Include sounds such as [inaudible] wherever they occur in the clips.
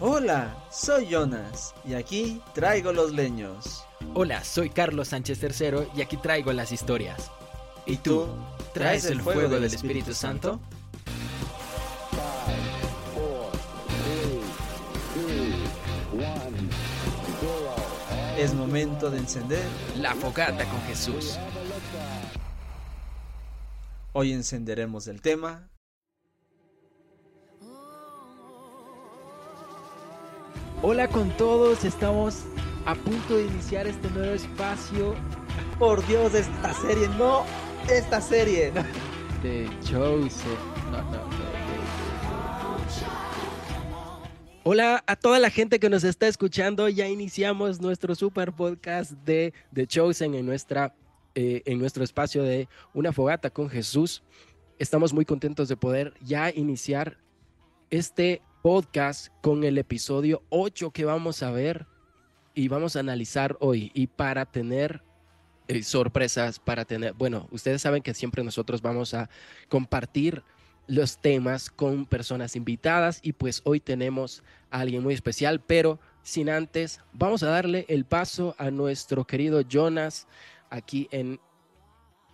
Hola, soy Jonas y aquí traigo los leños. Hola, soy Carlos Sánchez III y aquí traigo las historias. ¿Y tú? ¿Traes el fuego del Espíritu Santo? Es momento de encender La fogata con Jesús. Hoy encenderemos el tema Hola con todos, estamos a punto de iniciar este nuevo espacio. Por Dios, esta serie, no, esta serie. De Chosen. No, no, no. Hola a toda la gente que nos está escuchando. Ya iniciamos nuestro super podcast de The Chosen en, nuestra, eh, en nuestro espacio de Una Fogata con Jesús. Estamos muy contentos de poder ya iniciar este podcast con el episodio 8 que vamos a ver y vamos a analizar hoy. Y para tener eh, sorpresas, para tener, bueno, ustedes saben que siempre nosotros vamos a compartir los temas con personas invitadas y pues hoy tenemos a alguien muy especial, pero sin antes, vamos a darle el paso a nuestro querido Jonas aquí en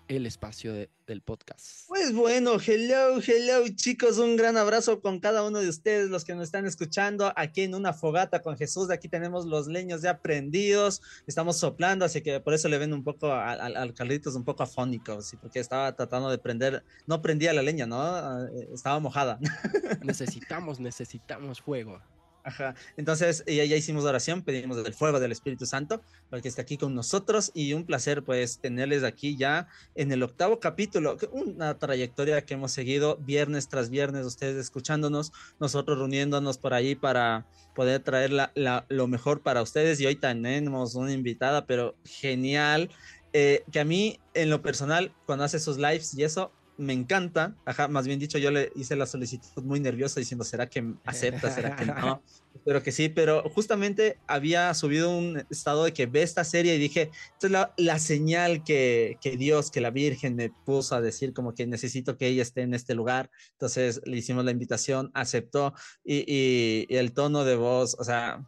el espacio del podcast. Pues bueno, hello, hello chicos, un gran abrazo con cada uno de ustedes, los que nos están escuchando aquí en una fogata con Jesús. Aquí tenemos los leños ya prendidos, estamos soplando, así que por eso le ven un poco al, Carlitos un poco afónico, ¿sí? porque estaba tratando de prender, no prendía la leña, ¿no? Ah, eh, estaba mojada. [laughs] Necesitamos, necesitamos fuego. Ajá. Entonces, ya, ya hicimos oración, pedimos el fuego del Espíritu Santo para que esté aquí con nosotros y un placer pues tenerles aquí ya en el octavo capítulo, una trayectoria que hemos seguido viernes tras viernes, ustedes escuchándonos, nosotros reuniéndonos por ahí para poder traer la, lo mejor para ustedes y hoy tenemos una invitada, pero genial, eh, que a mí en lo personal, cuando hace sus lives y eso, me encanta, ajá, más bien dicho, yo le hice la solicitud muy nerviosa diciendo, ¿será que acepta? ¿Será que no? [laughs] Espero que sí, pero justamente había subido un estado de que ve esta serie y dije, esta es la, la señal que, que, Dios, que la Virgen me puso a decir como que necesito que ella esté en este lugar. Entonces le hicimos la invitación, aceptó y, y, y el tono de voz, o sea,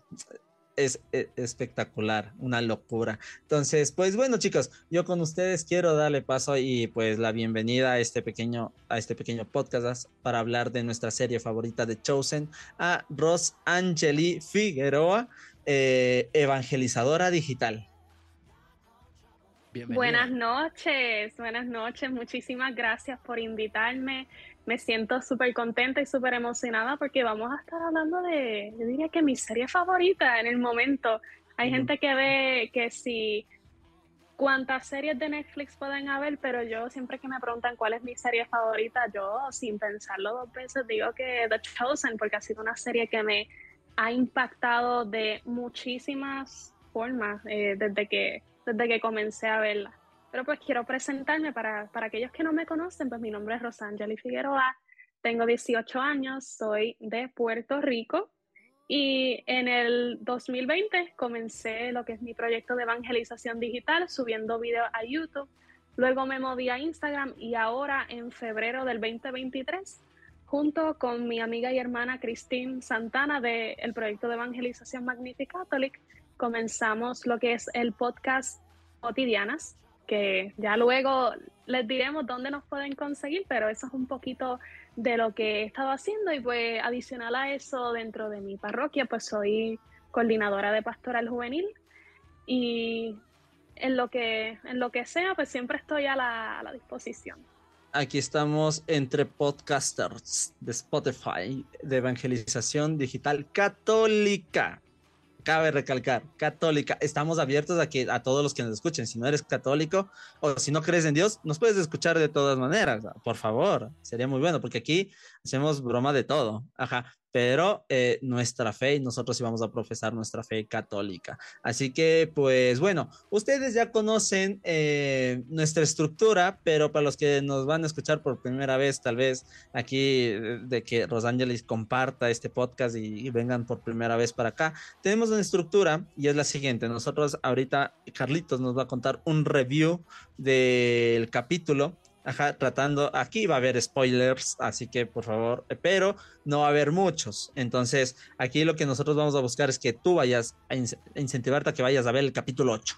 es, e, espectacular, una locura. Entonces, pues bueno, chicos, yo con ustedes quiero darle paso y pues la bienvenida a este pequeño, a este pequeño podcast para hablar de nuestra serie favorita de Chosen, a Ros Angeli Figueroa, eh, evangelizadora digital. Buenas noches, buenas noches, muchísimas gracias por invitarme me siento súper contenta y súper emocionada porque vamos a estar hablando de, yo diría que mi serie favorita en el momento. Hay gente que ve que si cuántas series de Netflix pueden haber, pero yo siempre que me preguntan cuál es mi serie favorita, yo sin pensarlo dos veces digo que The Chosen, porque ha sido una serie que me ha impactado de muchísimas formas eh, desde, que, desde que comencé a verla. Pero pues quiero presentarme para, para aquellos que no me conocen, pues mi nombre es Rosangeli Figueroa, tengo 18 años, soy de Puerto Rico y en el 2020 comencé lo que es mi proyecto de evangelización digital, subiendo videos a YouTube. Luego me moví a Instagram y ahora en febrero del 2023, junto con mi amiga y hermana Christine Santana del proyecto de evangelización Magnific Catholic, comenzamos lo que es el podcast Cotidianas, que ya luego les diremos dónde nos pueden conseguir, pero eso es un poquito de lo que he estado haciendo y pues adicional a eso dentro de mi parroquia pues soy coordinadora de pastoral juvenil y en lo que en lo que sea pues siempre estoy a la, a la disposición. Aquí estamos entre podcasters de Spotify de evangelización digital católica cabe recalcar, católica, estamos abiertos a que a todos los que nos escuchen. Si no eres católico o si no crees en Dios, nos puedes escuchar de todas maneras. Por favor, sería muy bueno, porque aquí hacemos broma de todo. Ajá pero eh, nuestra fe y nosotros íbamos a profesar nuestra fe católica. Así que, pues bueno, ustedes ya conocen eh, nuestra estructura, pero para los que nos van a escuchar por primera vez, tal vez aquí de que Rosangelis comparta este podcast y, vengan por primera vez para acá, tenemos una estructura y es la siguiente. Nosotros ahorita, Carlitos nos va a contar un review del capítulo Ajá, tratando, aquí va a haber spoilers, así que por favor, pero no va a haber muchos. Entonces, aquí lo que nosotros vamos a buscar es que tú vayas a, incentivarte a que vayas a ver el capítulo 8.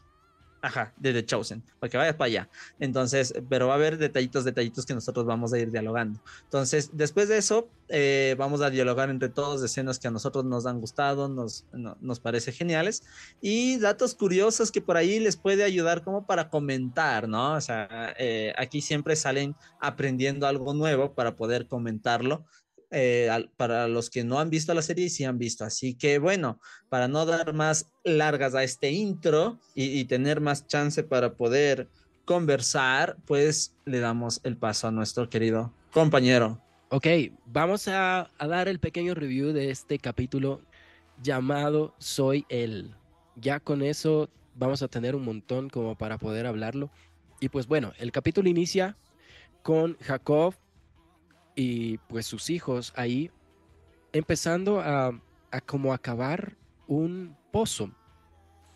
Ajá, de The Chosen, para que vayas para allá. Entonces, pero va a haber detallitos, detallitos que nosotros vamos a ir dialogando. Entonces, después de eso, eh, vamos a dialogar entre todos escenas que a nosotros nos han gustado, nos, nos parece geniales y datos curiosos que por ahí les puede ayudar como para comentar, ¿no? O sea, eh, aquí siempre salen aprendiendo algo nuevo para poder comentarlo eh, para los que no han visto la serie y sí han visto. Así que bueno, para no dar más largas a este intro y, tener más chance para poder conversar, pues le damos el paso a nuestro querido compañero. Ok, vamos a, a dar el pequeño review de este capítulo llamado Soy él. Ya con eso vamos a tener un montón como para poder hablarlo. Y pues bueno, el capítulo inicia con Jacob y pues sus hijos ahí empezando a, a como acabar un pozo,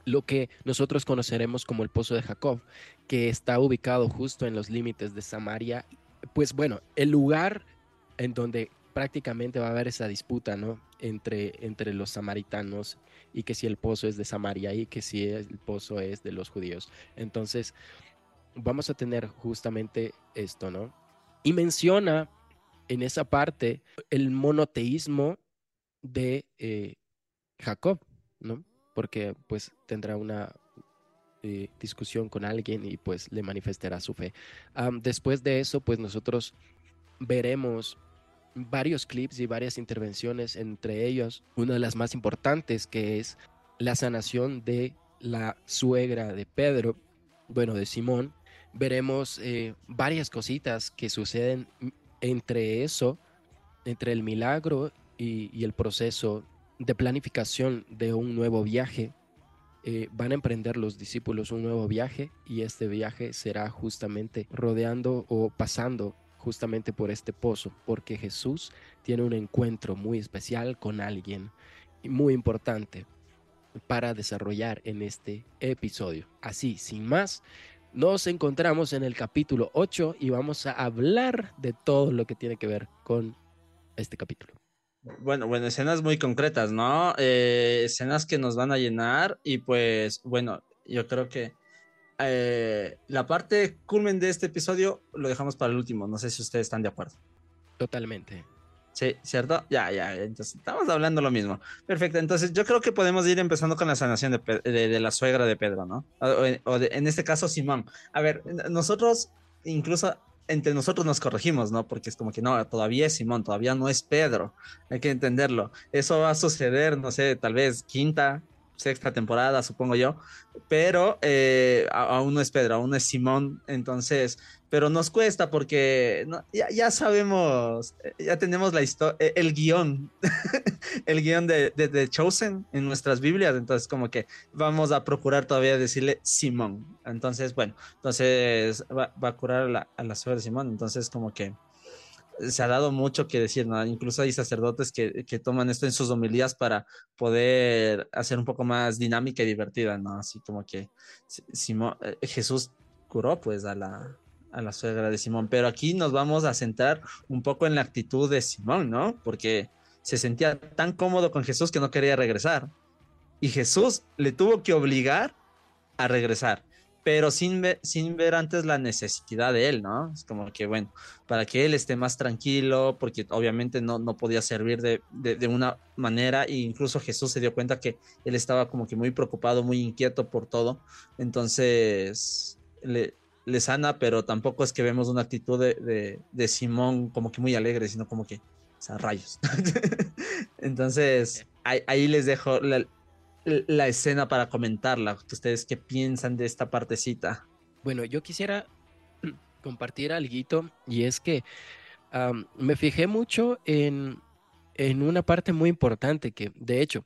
lo que nosotros conoceremos como el pozo de Jacob, que está ubicado justo en los límites de Samaria. Pues bueno, el lugar en donde prácticamente va a haber esa disputa, ¿no? Entre, entre los samaritanos y que si el pozo es de Samaria y que si el pozo es de los judíos. Entonces, vamos a tener justamente esto, ¿no? Y menciona en esa parte el monoteísmo de eh, Jacob, ¿no? Porque pues tendrá una eh, discusión con alguien y pues le manifestará su fe. después de eso, pues nosotros veremos varios clips y varias intervenciones, entre ellos una de las más importantes que es la sanación de la suegra de Pedro, bueno, de Simón. Veremos eh, varias cositas que suceden entre eso, entre el milagro y, el proceso de planificación de un nuevo viaje, eh, van a emprender los discípulos un nuevo viaje y este viaje será justamente rodeando o pasando justamente por este pozo, porque Jesús tiene un encuentro muy especial con alguien muy importante para desarrollar en este episodio. Así, sin más, nos encontramos en el capítulo 8 y vamos a hablar de todo lo que tiene que ver con este capítulo. Bueno, bueno, escenas muy concretas, ¿no? Eh, escenas que nos van a llenar y pues, bueno, yo creo que eh, la parte culmen de este episodio lo dejamos para el último. No sé si ustedes están de acuerdo. Totalmente. Sí, ¿cierto? Ya, ya, entonces estamos hablando lo mismo. Perfecto, entonces yo creo que podemos ir empezando con la sanación de, la suegra de Pedro, ¿no? O, en este caso Simón. A ver, nosotros incluso entre nosotros nos corregimos, ¿no? Porque es como que no, todavía es Simón, todavía no es Pedro, hay que entenderlo. Eso va a suceder, no sé, tal vez quinta, sexta temporada, supongo yo, pero eh, aún no es Pedro, aún es Simón, entonces pero nos cuesta porque ya, sabemos, eh, ya tenemos la historia, eh, el guion, [laughs] el guion de, de, Chosen en nuestras Biblias, entonces como que vamos a procurar todavía decirle Simón. Entonces, bueno, entonces va, a curar a la, a de Simón, entonces como que se ha dado mucho que decir, ¿no? Incluso hay sacerdotes que, que, toman esto en sus homilías para poder hacer un poco más dinámica y divertida, ¿no? Así como que Simón, eh, Jesús curó pues a la, a la suegra de Simón. Pero aquí nos vamos a centrar un poco en la actitud de Simón, ¿no? Porque se sentía tan cómodo con Jesús que no quería regresar. Y Jesús le tuvo que obligar a regresar, pero sin ver, sin ver antes la necesidad de él, ¿no? Es como que, bueno, para que él esté más tranquilo, porque obviamente no, no podía servir de, de, una manera, e incluso Jesús se dio cuenta que él estaba como que muy preocupado, muy inquieto por todo. Entonces, le, le sana, pero tampoco es que vemos una actitud de, de, Simón como que muy alegre, sino como que, o sea, rayos. [laughs] Entonces, ahí, les dejo la, la, escena para comentarla. ¿Ustedes qué piensan de esta partecita? Bueno, yo quisiera [clears throat] compartir algo y es que me fijé mucho en, en, una parte muy importante que, de hecho,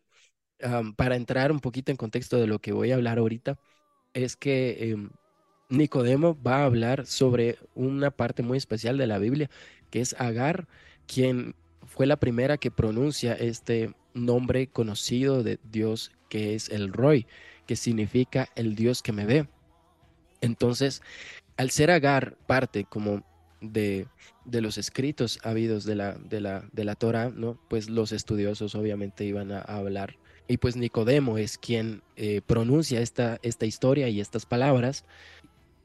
para entrar un poquito en contexto de lo que voy a hablar ahorita, es que em, Nicodemo va a hablar sobre una parte muy especial de la Biblia, que es Agar, quien fue la primera que pronuncia este nombre conocido de Dios, que es el Roy, que significa el Dios que me ve. Entonces, al ser Agar parte como de, de los escritos habidos de la, de la, de la Torah, ¿no? Pues los estudiosos obviamente iban a, hablar. Y pues Nicodemo es quien eh, pronuncia esta, esta historia y estas palabras.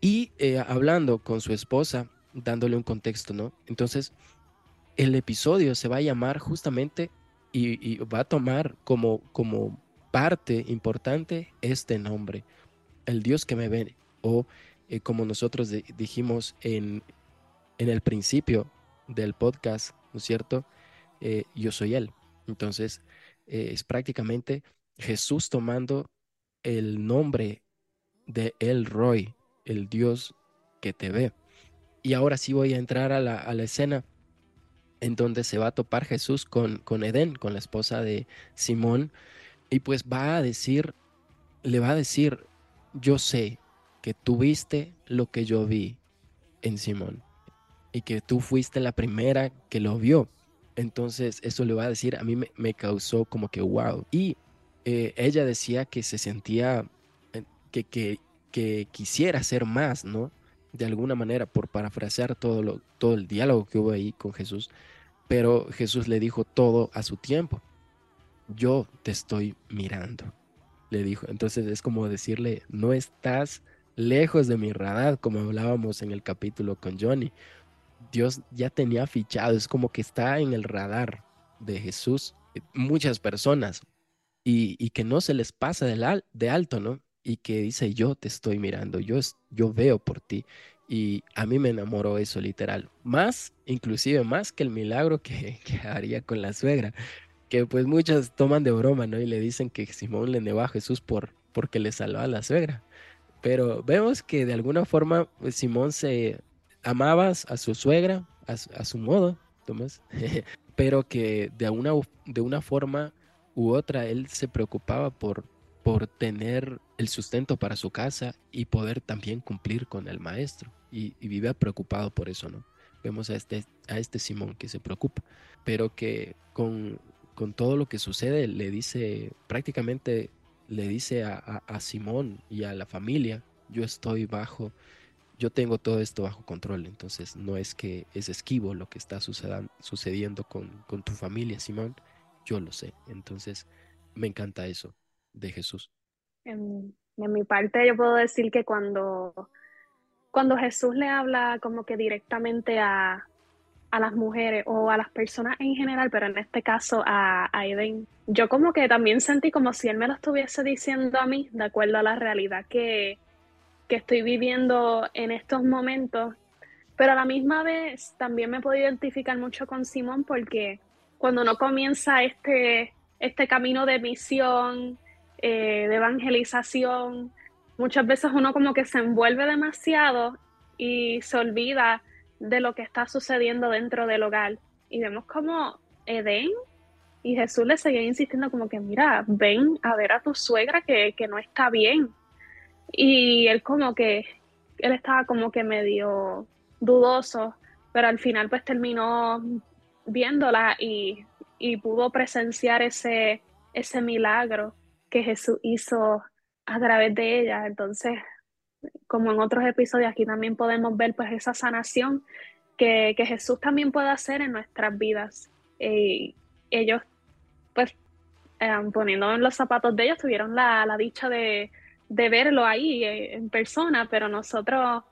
Y eh, hablando con su esposa, dándole un contexto, ¿no? Entonces, el episodio se va a llamar justamente y, va a tomar como, como parte importante este nombre, el Dios que me ve, o eh, como nosotros dijimos en, en el principio del podcast, ¿no es cierto? Eh, yo soy Él. Entonces, es prácticamente Jesús tomando el nombre de El Roy, el Dios que te ve. Y ahora sí voy a entrar a la, a la escena en donde se va a topar Jesús con, con Edén, con la esposa de Simón, y pues va a decir, le va a decir, yo sé que tú viste lo que yo vi en Simón y que tú fuiste la primera que lo vio. Entonces eso le va a decir, a mí me, causó como que wow. Y eh, ella decía que se sentía, eh, que, que, que quisiera hacer más, ¿no? de alguna manera, por parafrasear todo, todo el diálogo que hubo ahí con Jesús, pero Jesús le dijo todo a su tiempo. Yo te estoy mirando, le dijo. Entonces es como decirle, no estás lejos de mi radar, como hablábamos en el capítulo con Johnny. Dios ya tenía fichado, es como que está en el radar de Jesús muchas personas y, y que no se les pasa de, de alto, ¿no? Y que dice, yo te estoy mirando, yo, yo veo por ti. Y a mí me enamoró eso literal. Más, inclusive más que el milagro [laughs] que, haría con la suegra. Que pues muchas toman de broma, ¿no? Y le dicen que Simón le negó a Jesús por, porque le salvó a la suegra. Pero vemos que de alguna forma pues, Simón se amaba a su suegra, a, a su modo, Tomás. [laughs] pero que de una, de una forma u otra él se preocupaba por, por tener el sustento para su casa y poder también cumplir con el maestro. Y, vive preocupado por eso, ¿no? Vemos a este, a este Simón que se preocupa, pero que con, con todo lo que sucede le dice, prácticamente le dice a, a, Simón y a la familia, yo estoy bajo, yo tengo todo esto bajo control, entonces no es que es esquivo lo que está sucediendo con, con tu familia, Simón, yo lo sé, entonces me encanta eso de Jesús? En, mi parte yo puedo decir que cuando, cuando Jesús le habla como que directamente a, a las mujeres o a las personas en general, pero en este caso a, a Eden, yo como que también sentí como si él me lo estuviese diciendo a mí, de acuerdo a la realidad que, que estoy viviendo en estos momentos, pero a la misma vez también me puedo identificar mucho con Simón porque cuando uno comienza este, este camino de misión, eh, de evangelización, muchas veces uno como que se envuelve demasiado y se olvida de lo que está sucediendo dentro del hogar. Y vemos como Edén y Jesús le seguía insistiendo como que, mira, ven a ver a tu suegra que, que no está bien. Y él como que, él estaba como que medio dudoso, pero al final pues terminó viéndola y, y pudo presenciar ese, ese milagro que Jesús hizo a través de ella. Entonces, como en otros episodios, aquí también podemos ver pues esa sanación que, Jesús también puede hacer en nuestras vidas. Eh, ellos, pues, eh, poniendo en los zapatos de ellos, tuvieron la, dicha de, verlo ahí eh, en persona, pero nosotros,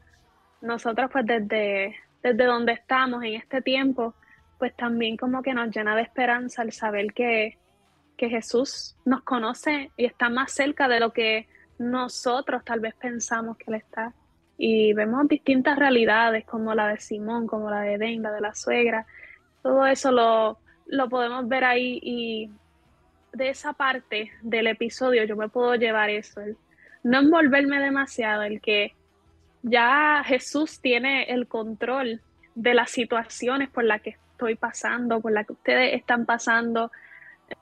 nosotros pues desde, desde donde estamos en este tiempo, pues también como que nos llena de esperanza el saber que, que Jesús nos conoce y está más cerca de lo que nosotros tal vez pensamos que Él está. Y vemos distintas realidades como la de Simón, como la de Edén, la de la suegra. Todo eso lo, lo podemos ver ahí y de esa parte del episodio yo me puedo llevar eso, el no envolverme demasiado, el que ya Jesús tiene el control de las situaciones por las que estoy pasando, por las que ustedes están pasando,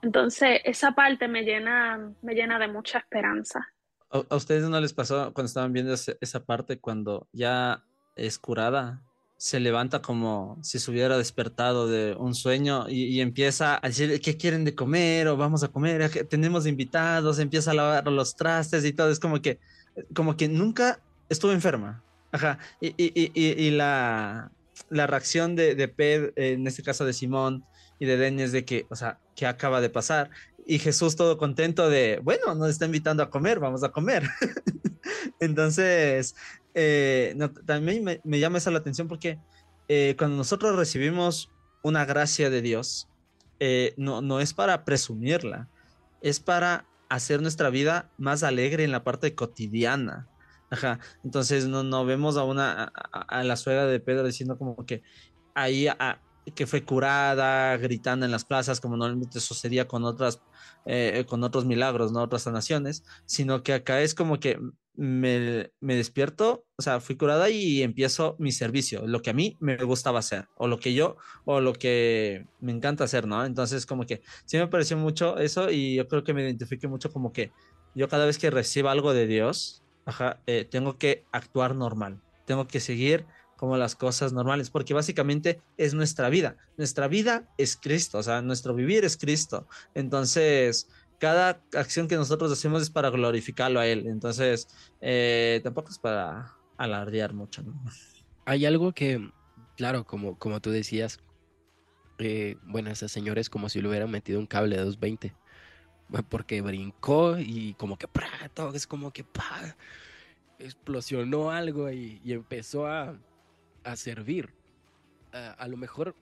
entonces, esa parte me llena, me llena de mucha esperanza. ¿A, ustedes no les pasó cuando estaban viendo esa parte, cuando ya es curada, se levanta como si se hubiera despertado de un sueño y, empieza a decir qué quieren de comer o vamos a comer, tenemos invitados, empieza a lavar los trastes y todo, es como que, como que nunca estuvo enferma. Ajá, y, y, y, la, la reacción de, de Pedro, en este caso de Simón y de Denis, de que, o sea, ¿qué acaba de pasar? Y Jesús todo contento de, bueno, nos está invitando a comer, vamos a comer. [laughs] Entonces, eh, también me, llama esa la atención porque eh, cuando nosotros recibimos una gracia de Dios, eh, no, no es para presumirla, es para hacer nuestra vida más alegre en la parte cotidiana. Ajá. Entonces no, no vemos a una a, la suegra de Pedro diciendo como que ahí que fue curada, gritando en las plazas, como normalmente sucedía con otras, eh, con otros milagros, no otras sanaciones, sino que acá es como que me, me, despierto, o sea, fui curada y empiezo mi servicio, lo que a mí me gustaba hacer, o lo que yo, o lo que me encanta hacer, ¿no? Entonces, como que sí me pareció mucho eso y yo creo que me identifique mucho como que yo cada vez que recibo algo de Dios, ajá, eh, tengo que actuar normal, tengo que seguir como las cosas normales, porque básicamente es nuestra vida. Nuestra vida es Cristo, o sea, nuestro vivir es Cristo. Entonces, cada acción que nosotros hacemos es para glorificarlo a Él. Entonces, eh, tampoco es para alardear mucho. ¿no? Hay algo que, claro, como, como tú decías, eh, bueno, ese señor es como si le hubieran metido un cable de 220, porque brincó y como que, todo es como que, explosionó algo y, empezó a, a servir. a lo mejor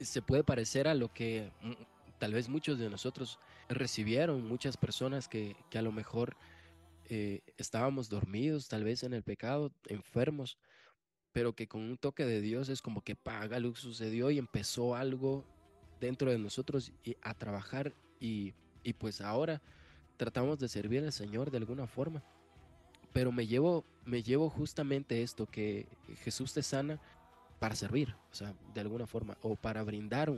se puede parecer a lo que mm, tal vez muchos de nosotros recibieron muchas personas que, a lo mejor eh, estábamos dormidos, tal vez en el pecado, enfermos, pero que con un toque de Dios es como que paga lo que sucedió y empezó algo dentro de nosotros a trabajar y, y pues ahora tratamos de servir al Señor de alguna forma. Pero me llevo, me llevo justamente esto, que Jesús te sana para servir, o sea, de alguna forma, o para brindar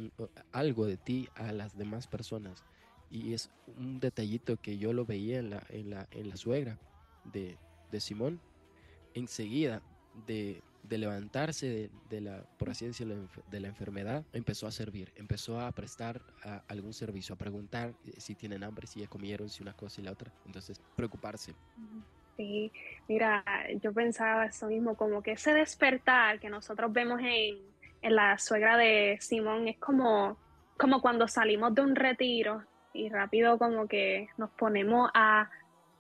algo de ti a las demás personas. Y es un detallito que yo lo veía en la, en la, en la suegra de, de Simón. Enseguida de, de levantarse de, la, por así decirlo, de la enfermedad, empezó a servir, empezó a prestar algún servicio, a preguntar si tienen hambre, si ya comieron, si una cosa y la otra. Entonces, preocuparse. Sí, mira, yo pensaba eso mismo, como que ese despertar que nosotros vemos en, en la suegra de Simón es como, como cuando salimos de un retiro y rápido como que nos ponemos a,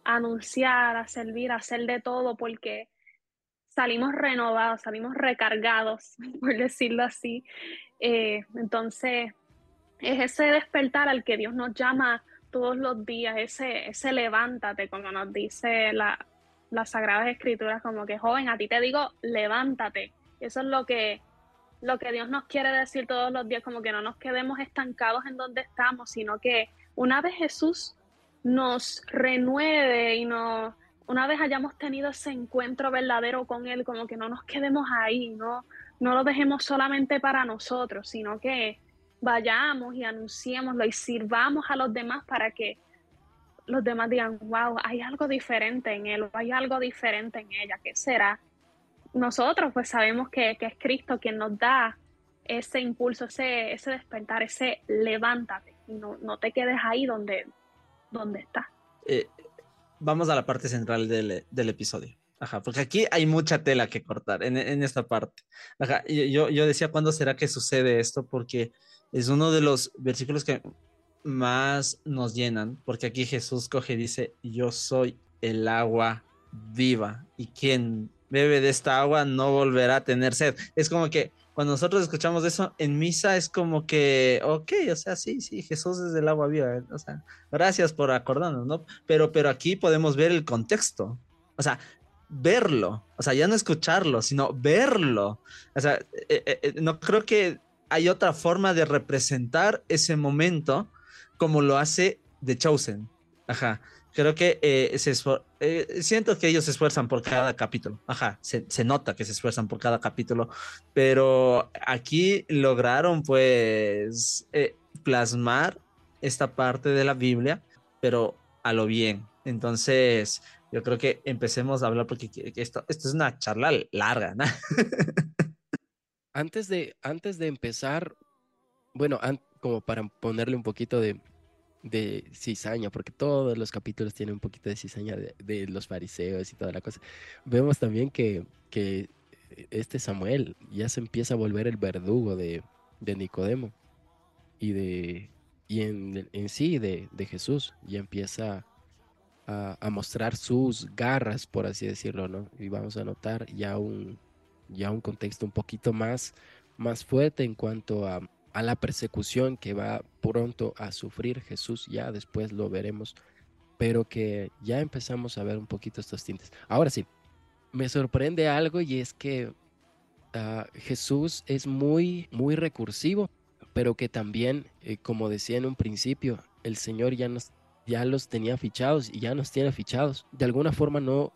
anunciar, a servir, a hacer de todo porque salimos renovados, salimos recargados, [laughs] por decirlo así. Eh, entonces, es ese despertar al que Dios nos llama todos los días, ese, ese levántate, como nos dice la, las Sagradas Escrituras, como que joven, a ti te digo, levántate. Eso es lo que lo que Dios nos quiere decir todos los días, como que no nos quedemos estancados en donde estamos, sino que una vez Jesús nos renueve y nos, una vez hayamos tenido ese encuentro verdadero con Él, como que no nos quedemos ahí, no, no lo dejemos solamente para nosotros, sino que vayamos y anunciémoslo y sirvamos a los demás para que los demás digan, wow, hay algo diferente en Él, hay algo diferente en ella, ¿qué será? nosotros pues sabemos que, es Cristo quien nos da ese impulso, ese, ese despertar, ese levántate no, no te quedes ahí donde, donde estás. Eh, vamos a la parte central del, episodio. Ajá, porque aquí hay mucha tela que cortar en, esta parte. Ajá, yo, yo decía, ¿cuándo será que sucede esto? Porque es uno de los versículos que más nos llenan, porque aquí Jesús coge y dice, yo soy el agua viva y quien bebe de esta agua, no volverá a tener sed. Es como que cuando nosotros escuchamos eso en misa es como que, ok, o sea, sí, sí, Jesús es el agua viva, o sea, gracias por acordarnos, ¿no? Pero, pero aquí podemos ver el contexto, o sea, verlo, o sea, ya no escucharlo, sino verlo. O sea, eh, eh, eh, no creo que hay otra forma de representar ese momento como lo hace The Chosen. Ajá creo que eh, se eh, siento que ellos se esfuerzan por cada capítulo. Ajá, se, nota que se esfuerzan por cada capítulo, pero aquí lograron pues eh, plasmar esta parte de la Biblia, pero a lo bien. Entonces, yo creo que empecemos a hablar porque esto, esto es una charla larga, ¿no? antes, de, antes de empezar, bueno, como para ponerle un poquito de, de cizaña, porque todos los capítulos tienen un poquito de cizaña de, los fariseos y toda la cosa. Vemos también que, este Samuel ya se empieza a volver el verdugo de, de Nicodemo y de y en, en sí de, de, Jesús ya empieza a, a, mostrar sus garras por así decirlo no y vamos a notar ya un ya un contexto un poquito más más fuerte en cuanto a, a la persecución que va pronto a sufrir Jesús ya después lo veremos pero que ya empezamos a ver un poquito estos tintes ahora sí me sorprende algo y es que uh, Jesús es muy muy recursivo pero que también, eh, como decía en un principio, el Señor ya, nos, ya los tenía fichados y ya nos tiene fichados. De alguna forma no,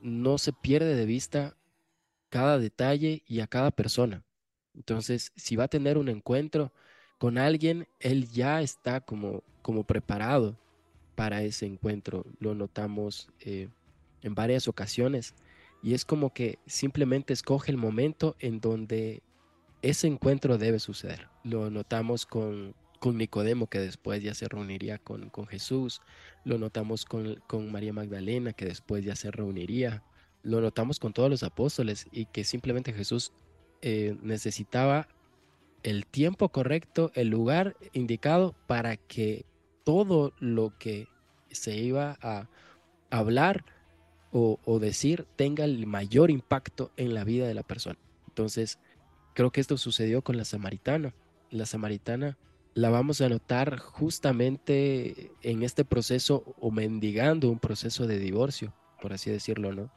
no se pierde de vista cada detalle y a cada persona. Entonces, si va a tener un encuentro con alguien, él ya está como, como preparado para ese encuentro. Lo notamos eh, en varias ocasiones. Y es como que simplemente escoge el momento en donde ese encuentro debe suceder. Lo notamos con, con Nicodemo, que después ya se reuniría con, con Jesús. Lo notamos con, con, María Magdalena, que después ya se reuniría. Lo notamos con todos los apóstoles y que simplemente Jesús eh, necesitaba el tiempo correcto, el lugar indicado para que todo lo que se iba a hablar o, o decir tenga el mayor impacto en la vida de la persona. Entonces, Creo que esto sucedió con la samaritana. La samaritana la vamos a notar justamente en este proceso o mendigando un proceso de divorcio, por así decirlo, ¿no?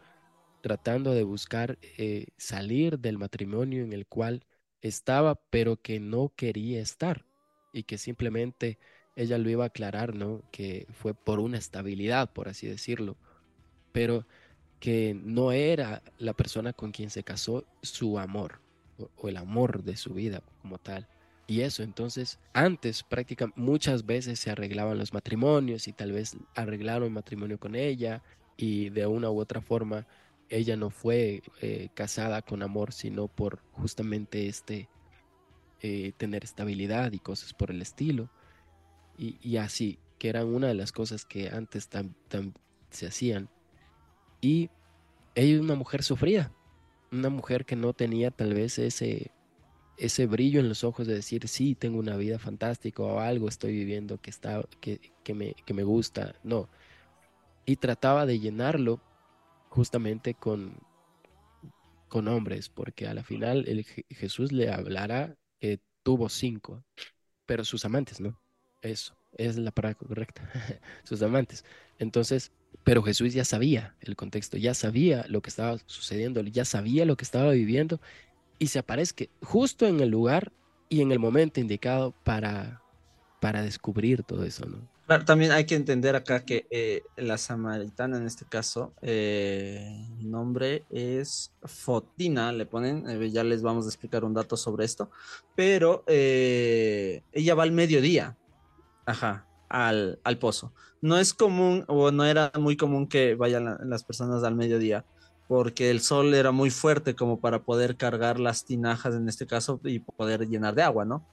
Tratando de buscar eh, salir del matrimonio en el cual estaba, pero que no quería estar y que simplemente ella lo iba a aclarar, ¿no? Que fue por una estabilidad, por así decirlo, pero que no era la persona con quien se casó su amor o, el amor de su vida como tal. Y eso, entonces, antes prácticamente muchas veces se arreglaban los matrimonios y tal vez arreglaron matrimonio con ella y de una u otra forma ella no fue eh, casada con amor, sino por justamente este eh, tener estabilidad y cosas por el estilo. Y, así, que eran una de las cosas que antes tan, tan se hacían. Y ella es una mujer sufrida, una mujer que no tenía tal vez ese, ese brillo en los ojos de decir, sí, tengo una vida fantástica o algo estoy viviendo que, está, que, que, me, que me gusta, no. Y trataba de llenarlo justamente con, con hombres, porque a la final el, Jesús le hablará que tuvo cinco, pero sus amantes, ¿no? Eso, es la palabra correcta, [laughs] sus amantes. Entonces, pero Jesús ya sabía el contexto, ya sabía lo que estaba sucediendo, ya sabía lo que estaba viviendo y se aparece justo en el lugar y en el momento indicado para, para descubrir todo eso, ¿no? Claro, también hay que entender acá que eh, la samaritana en este caso, eh, nombre es Fotina, le ponen, eh, ya les vamos a explicar un dato sobre esto, pero ella va al mediodía, ajá, al, al, pozo. No es común o no era muy común que vayan las personas al mediodía porque el sol era muy fuerte como para poder cargar las tinajas en este caso y poder llenar de agua, ¿no?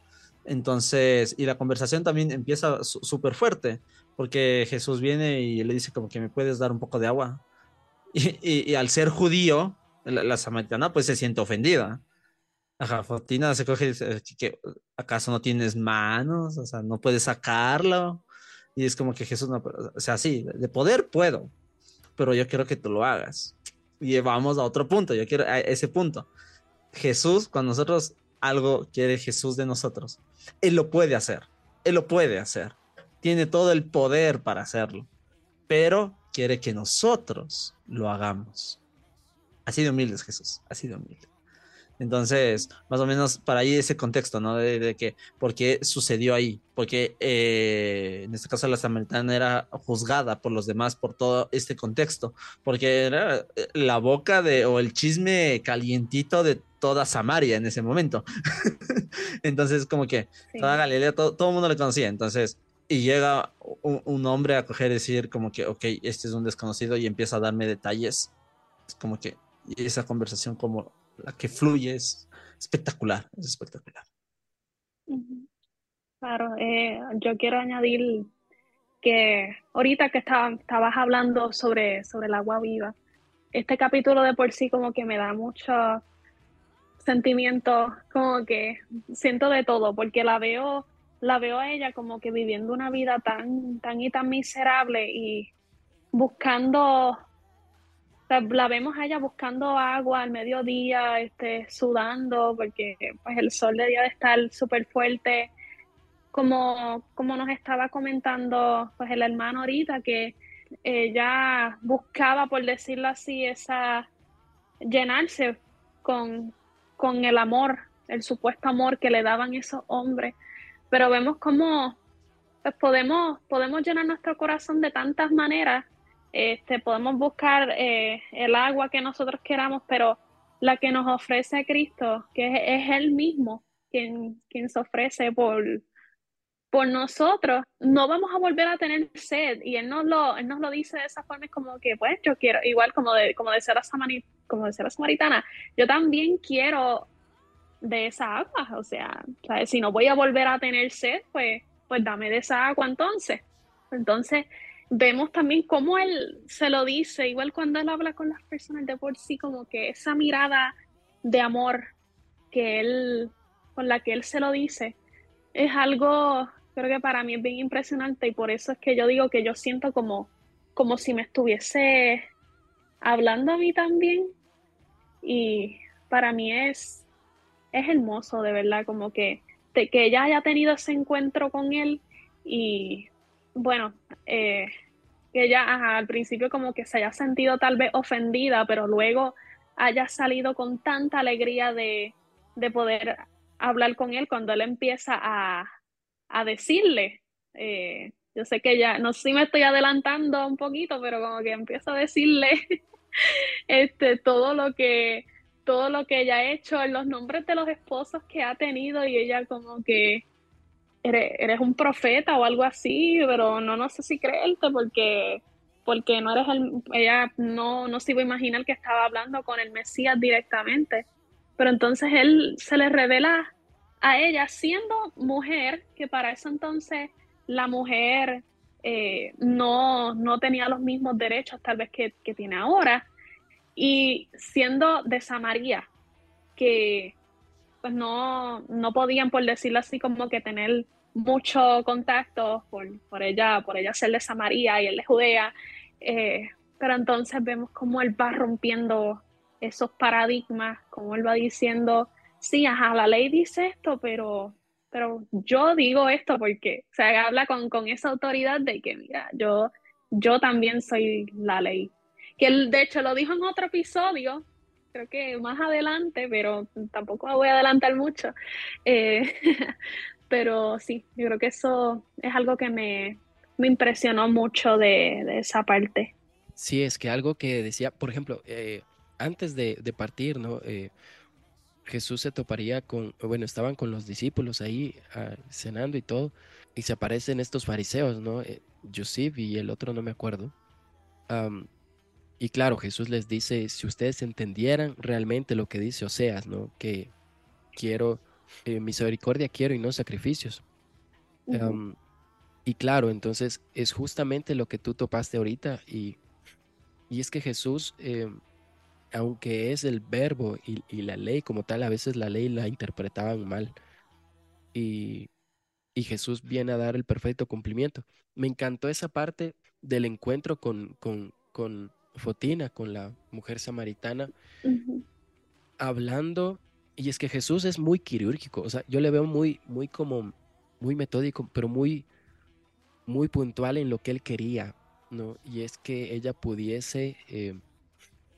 Entonces, y la conversación también empieza súper fuerte porque Jesús viene y le dice como que me puedes dar un poco de agua. [laughs] Y, al ser judío, la, la, samaritana pues se siente ofendida. Ajá, Fotina se coge y dice, ¿acaso no tienes manos? O sea, no puedes sacarlo. Y es como que Jesús, no, o sea, sí, de poder puedo, pero yo quiero que tú lo hagas. Y vamos a otro punto, yo quiero ese punto. Jesús, cuando nosotros algo quiere Jesús de nosotros, Él lo puede hacer, Él lo puede hacer, tiene todo el poder para hacerlo, pero quiere que nosotros lo hagamos. Así de humilde es Jesús, así de humilde. Entonces, más o menos para ahí ese contexto, ¿no? De, que, ¿por sucedió ahí? Porque eh, en este caso la samaritana era juzgada por los demás por todo este contexto, porque era la boca de, o el chisme calientito de toda Samaria en ese momento. [laughs] Entonces, como que toda Galilea, todo, todo, el mundo le conocía. Entonces, y llega un, un, hombre a coger y decir como que, ok, este es un desconocido y empieza a darme detalles. Es como que esa conversación como la que fluye es espectacular, es espectacular. Claro, eh, yo quiero añadir que ahorita que estabas hablando sobre, sobre el agua viva, este capítulo de por sí como que me da mucho, sentimientos, como que siento de todo, porque la veo, la veo a ella como que viviendo una vida tan, tan y tan miserable y buscando, la vemos a ella buscando agua al mediodía, este, sudando, porque pues el sol debía de estar súper fuerte, como, como nos estaba comentando pues el hermano ahorita, que ella buscaba, por decirlo así, esa llenarse con, con el amor, el supuesto amor que le daban esos hombres. Pero vemos cómo pues, podemos, podemos llenar nuestro corazón de tantas maneras. Este, podemos buscar eh, el agua que nosotros queramos, pero la que nos ofrece Cristo, que es, es Él mismo quien, quien se ofrece por, por nosotros, no vamos a volver a tener sed. Y Él nos lo, él nos lo dice de esa forma, es como que, pues, yo quiero, igual como de, como de ser a como decía la samaritana, yo también quiero de esa agua, o sea, si no voy a volver a tener sed, pues, pues dame de esa agua entonces. Entonces, vemos también cómo él se lo dice, igual cuando él habla con las personas de por sí, como que esa mirada de amor que él, con la que él se lo dice, es algo, creo que para mí es bien impresionante y por eso es que yo digo que yo siento como, como si me estuviese hablando a mí también. Y para mí es, es hermoso, de verdad, como que, que ella haya tenido ese encuentro con él y bueno, eh, que ella al principio como que se haya sentido tal vez ofendida, pero luego haya salido con tanta alegría de, poder hablar con él cuando él empieza a, decirle, eh, yo sé que ya, no sé si me estoy adelantando un poquito, pero como que empieza a decirle [laughs] este, todo lo que todo lo que ella ha hecho, los nombres de los esposos que ha tenido y ella como que eres, un profeta o algo así, pero no, no sé si creerte porque, porque no eres el, ella no, no se iba a imaginar que estaba hablando con el Mesías directamente. Pero entonces él se le revela a ella siendo mujer, que para eso entonces la mujer eh, no, no, tenía los mismos derechos tal vez que, tiene ahora. Y siendo de Samaria, que pues no, no podían, por decirlo así, como que tener mucho contacto por, por, ella, por ella ser de Samaria y él de Judea. Eh, pero entonces vemos cómo él va rompiendo esos paradigmas, como él va diciendo, sí, ajá, la ley dice esto, pero pero yo digo esto porque, o sea, habla con, con esa autoridad de que, mira, yo, yo también soy la ley. Que él, de hecho, lo dijo en otro episodio, creo que más adelante, pero tampoco voy a adelantar mucho. Eh, [laughs] pero sí, yo creo que eso es algo que me, me impresionó mucho de, de, esa parte. Sí, es que algo que decía, por ejemplo, eh, antes de, de, partir, ¿no? Eh, Jesús se toparía con, bueno, estaban con los discípulos ahí ah, cenando y todo, y se aparecen estos fariseos, ¿no? Eh, y el otro no me acuerdo. y claro, Jesús les dice, si ustedes entendieran realmente lo que dice Oseas, ¿no? Que quiero, eh, misericordia quiero y no sacrificios. y claro, entonces es justamente lo que tú topaste ahorita y, y es que Jesús... Eh, aunque es el verbo y, la ley como tal, a veces la ley la interpretaban mal. Y, Jesús viene a dar el perfecto cumplimiento. Me encantó esa parte del encuentro con, con, con Fotina, con la mujer samaritana, hablando, y es que Jesús es muy quirúrgico, o sea, yo le veo muy, muy como, muy metódico, pero muy, muy puntual en lo que él quería, ¿no? Y es que ella pudiese... Eh,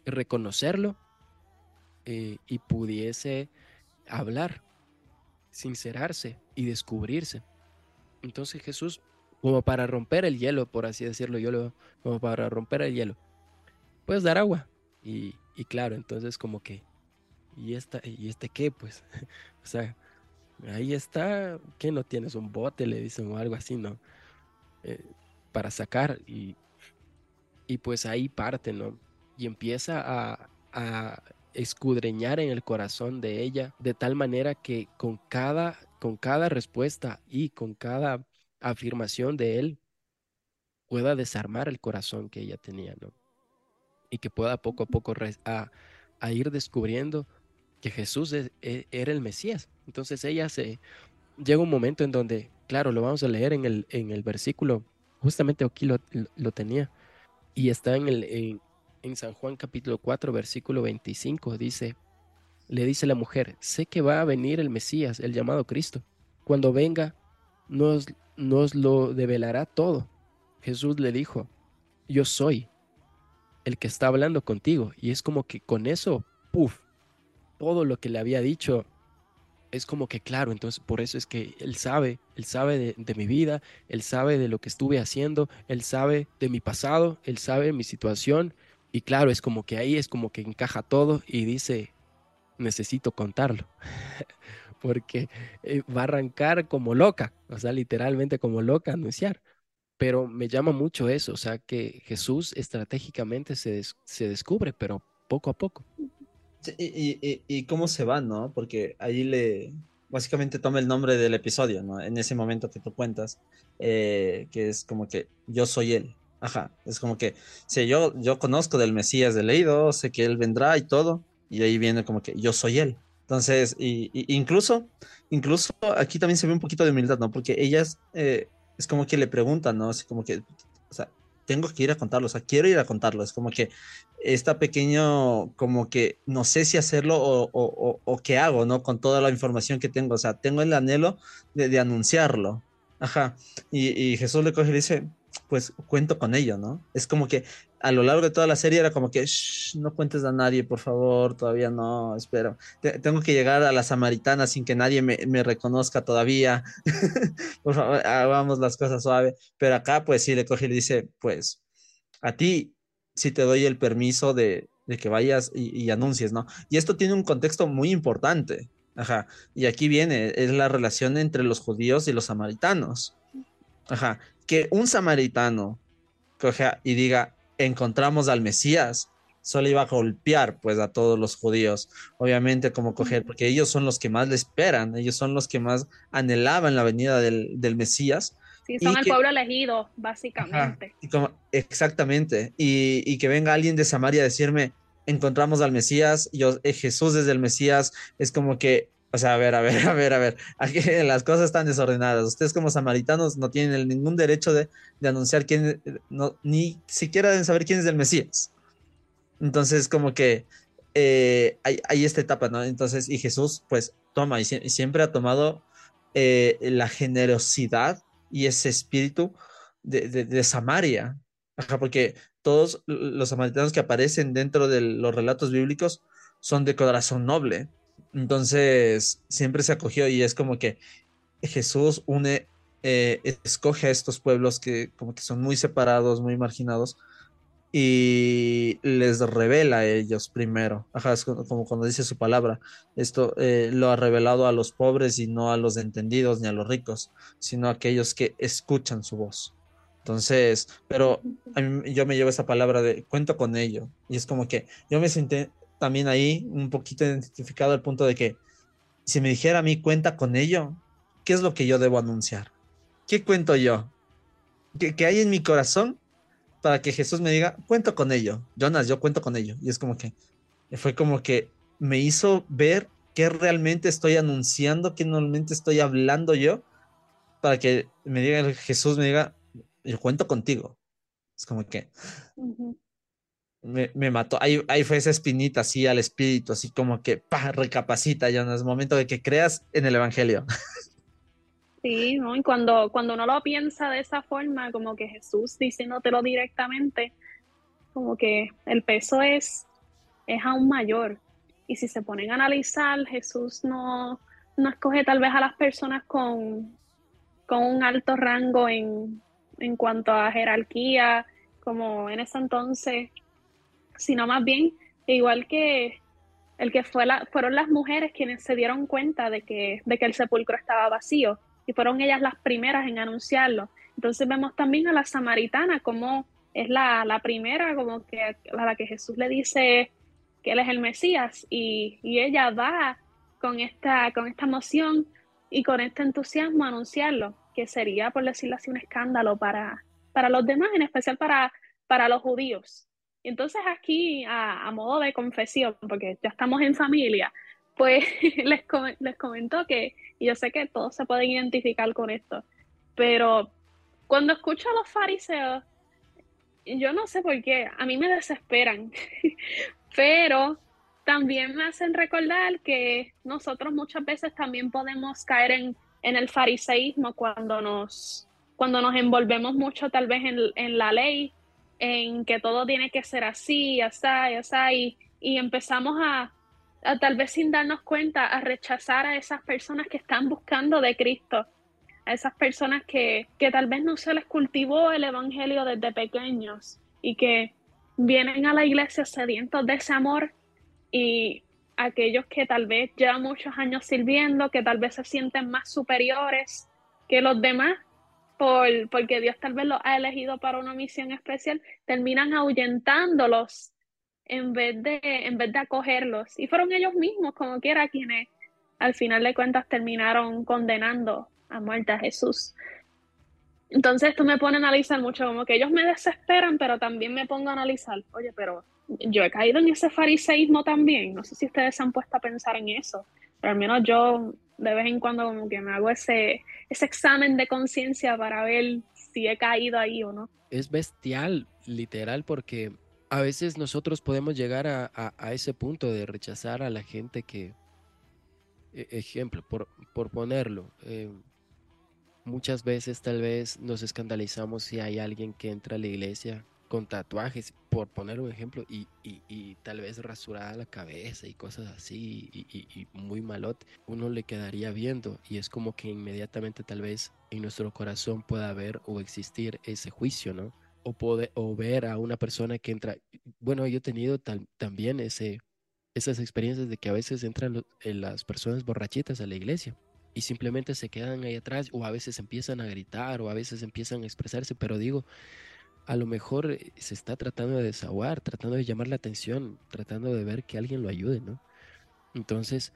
reconocerlo eh, y pudiese hablar, sincerarse y descubrirse. Entonces Jesús, como para romper el hielo, por así decirlo, yo lo, como para romper el hielo, puedes dar agua. Y, claro, entonces como que, ¿y, esta, ¿y este qué? Pues, [laughs] o sea, ahí está, que no tienes un bote? Le dicen o algo así, ¿no? Eh, para sacar y, y pues ahí parte, ¿no? Y empieza a, escudreñar en el corazón de ella de tal manera que con cada, con cada respuesta y con cada afirmación de él pueda desarmar el corazón que ella tenía. Y que pueda poco a poco a, ir descubriendo que Jesús e, era el Mesías. Entonces ella se llega un momento en donde, claro, lo vamos a leer en el, en el versículo, justamente aquí lo, lo tenía, y está en, el, en, en San Juan capítulo 4, versículo 25, dice, le dice la mujer, sé que va a venir el Mesías, el llamado Cristo. Cuando venga, nos, nos lo develará todo. Jesús le dijo, yo soy el que está hablando contigo. Y es como que con eso, puff, todo lo que le había dicho es como que claro, entonces por eso es que él sabe, él sabe de, mi vida, él sabe de lo que estuve haciendo, él sabe de mi pasado, él sabe mi situación. Y claro, es como que ahí es como que encaja todo y dice, necesito contarlo. [laughs] Porque eh, va a arrancar como loca, o sea, literalmente como loca anunciar pero me llama mucho eso, o sea, que Jesús estratégicamente se, se descubre, pero poco a poco. y, y, cómo se va, ¿no? Porque ahí le, básicamente toma el nombre del episodio, ¿no? En ese momento que tú cuentas, eh, que es como que yo soy él. Ajá, es como que, sí, yo, yo conozco del Mesías de leído, sé que él vendrá y todo, y ahí viene como que yo soy él. Entonces, y, incluso, incluso aquí también se ve un poquito de humildad, ¿no? Porque ellas, eh, es como que le preguntan, ¿no? Así como que, o sea, tengo que ir a contarlo, o sea, quiero ir a contarlo. Es como que está pequeño, como que no sé si hacerlo o, o, o, qué hago, ¿no? Con toda la información que tengo, o sea, tengo el anhelo de, anunciarlo. Ajá. Y, Jesús le coge y dice, pues cuento con ello, ¿no? Es como que a lo largo de toda la serie era como que, no cuentes a nadie, por favor, todavía no, espero. tengo que llegar a la samaritana sin que nadie me, me reconozca todavía. [laughs] por favor, hagamos las cosas suave. Pero acá, pues sí, le coge y le dice, pues, a ti sí te doy el permiso de, de que vayas y, y, anuncies, ¿no? Y esto tiene un contexto muy importante. Ajá. Y aquí viene, es la relación entre los judíos y los samaritanos. Ajá. Que un samaritano coja y diga, encontramos al Mesías, solo iba a golpear pues a todos los judíos, obviamente como coger, porque ellos son los que más le esperan, ellos son los que más anhelaban la venida del, del Mesías. Sí, son el pueblo elegido, básicamente. y como, exactamente, y, y, que venga alguien de Samaria a decirme, encontramos al Mesías, yo, eh, Jesús es el Mesías, es como que o sea, a ver, a ver, [laughs] a ver, a ver. Aquí las cosas están desordenadas. Ustedes como samaritanos no tienen ningún derecho de, anunciar quién, no, ni siquiera deben saber quién es el Mesías. Entonces, como que eh, hay, esta etapa, ¿no? Entonces, y Jesús, pues, toma y, siempre ha tomado eh, la generosidad y ese espíritu de, Samaria. Porque todos los samaritanos que aparecen dentro de los relatos bíblicos son de corazón noble entonces, siempre se acogió y es como que Jesús une, eh, escoge a estos pueblos que como que son muy separados, muy marginados y les revela a ellos primero. Ajá, es como cuando dice su palabra. Esto eh, lo ha revelado a los pobres y no a los entendidos ni a los ricos, sino a aquellos que escuchan su voz. Entonces, pero yo me llevo esa palabra de cuento con ello. Y es como que yo me senté, también ahí un poquito identificado el punto de que si me dijera a mí cuenta con ello, ¿qué es lo que yo debo anunciar? ¿Qué cuento yo? ¿Qué, hay en mi corazón para que Jesús me diga, cuento con ello? Jonas, yo cuento con ello. Y es como que fue como que me hizo ver qué realmente estoy anunciando, qué normalmente estoy hablando yo, para que me diga Jesús, me diga, yo cuento contigo. Es como que me, mató. Ahí, ahí fue esa espinita así al espíritu, así como que pa, recapacita, ya no es momento de que creas en el Evangelio. [laughs] Sí, ¿no? y cuando, cuando uno lo piensa de esa forma, como que Jesús diciéndotelo directamente, como que el peso es, es aún mayor. Y si se ponen a analizar, Jesús no, no escoge tal vez a las personas con, con un alto rango en, en cuanto a jerarquía, como en ese entonces sino más bien, igual que el que fue la, fueron las mujeres quienes se dieron cuenta de que, de que el sepulcro estaba vacío y fueron ellas las primeras en anunciarlo. Entonces vemos también a la samaritana como es la, la primera, como que a la que Jesús le dice que él es el Mesías y, y ella va con esta, con esta emoción y con este entusiasmo a anunciarlo, que sería, por decirlo así, un escándalo para, para los demás, en especial para, para los judíos. Entonces aquí, a, modo de confesión, porque ya estamos en familia, pues [laughs] les, les comentó que, yo sé que todos se pueden identificar con esto, pero cuando escucho a los fariseos, yo no sé por qué, a mí me desesperan, [laughs] pero también me hacen recordar que nosotros muchas veces también podemos caer en, en el fariseísmo cuando nos, cuando nos envolvemos mucho tal vez en, en la ley, en que todo tiene que ser así, así, así, y, y empezamos a, a, tal vez sin darnos cuenta, a rechazar a esas personas que están buscando de Cristo, a esas personas que, que tal vez no se les cultivó el Evangelio desde pequeños y que vienen a la iglesia sedientos de ese amor y aquellos que tal vez llevan muchos años sirviendo, que tal vez se sienten más superiores que los demás, por, porque Dios tal vez los ha elegido para una misión especial, terminan ahuyentándolos en vez de, en vez de acogerlos. Y fueron ellos mismos, como quiera, quienes al final de cuentas terminaron condenando a muerte a Jesús. Entonces esto me pone a analizar mucho, como que ellos me desesperan, pero también me pongo a analizar, oye, pero yo he caído en ese fariseísmo también. No sé si ustedes se han puesto a pensar en eso, pero al menos yo de vez en cuando como que me hago ese, ese examen de conciencia para ver si he caído ahí o no. Es bestial, literal, porque a veces nosotros podemos llegar a, a, ese punto de rechazar a la gente que, e, ejemplo, por, por ponerlo, eh, muchas veces tal vez nos escandalizamos si hay alguien que entra a la iglesia con tatuajes, por poner un ejemplo, y, y, tal vez rasurada la cabeza y cosas así, y, muy malote, uno le quedaría viendo y es como que inmediatamente tal vez en nuestro corazón pueda haber o existir ese juicio, ¿no? O, poder, o ver a una persona que entra, bueno, yo he tenido también ese, esas experiencias de que a veces entran las personas borrachitas a la iglesia y simplemente se quedan ahí atrás o a veces empiezan a gritar o a veces empiezan a expresarse, pero digo, a lo mejor eh, se está tratando de desahogar, tratando de llamar la atención, tratando de ver que alguien lo ayude, ¿no? Entonces,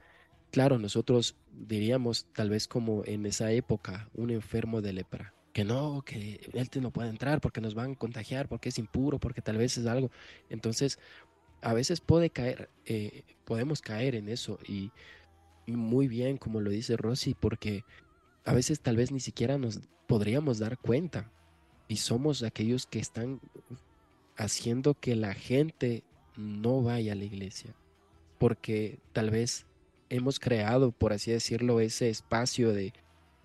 claro, nosotros diríamos tal vez como en esa época un enfermo de lepra, que no, que él no puede entrar porque nos van a contagiar, porque es impuro, porque tal vez es algo. Entonces, a veces puede caer, eh, podemos caer en eso y, y muy bien, como lo dice Rosy, porque a veces tal vez ni siquiera nos podríamos dar cuenta y somos aquellos que están haciendo que la gente no vaya a la iglesia, porque tal vez hemos creado, por así decirlo, ese espacio de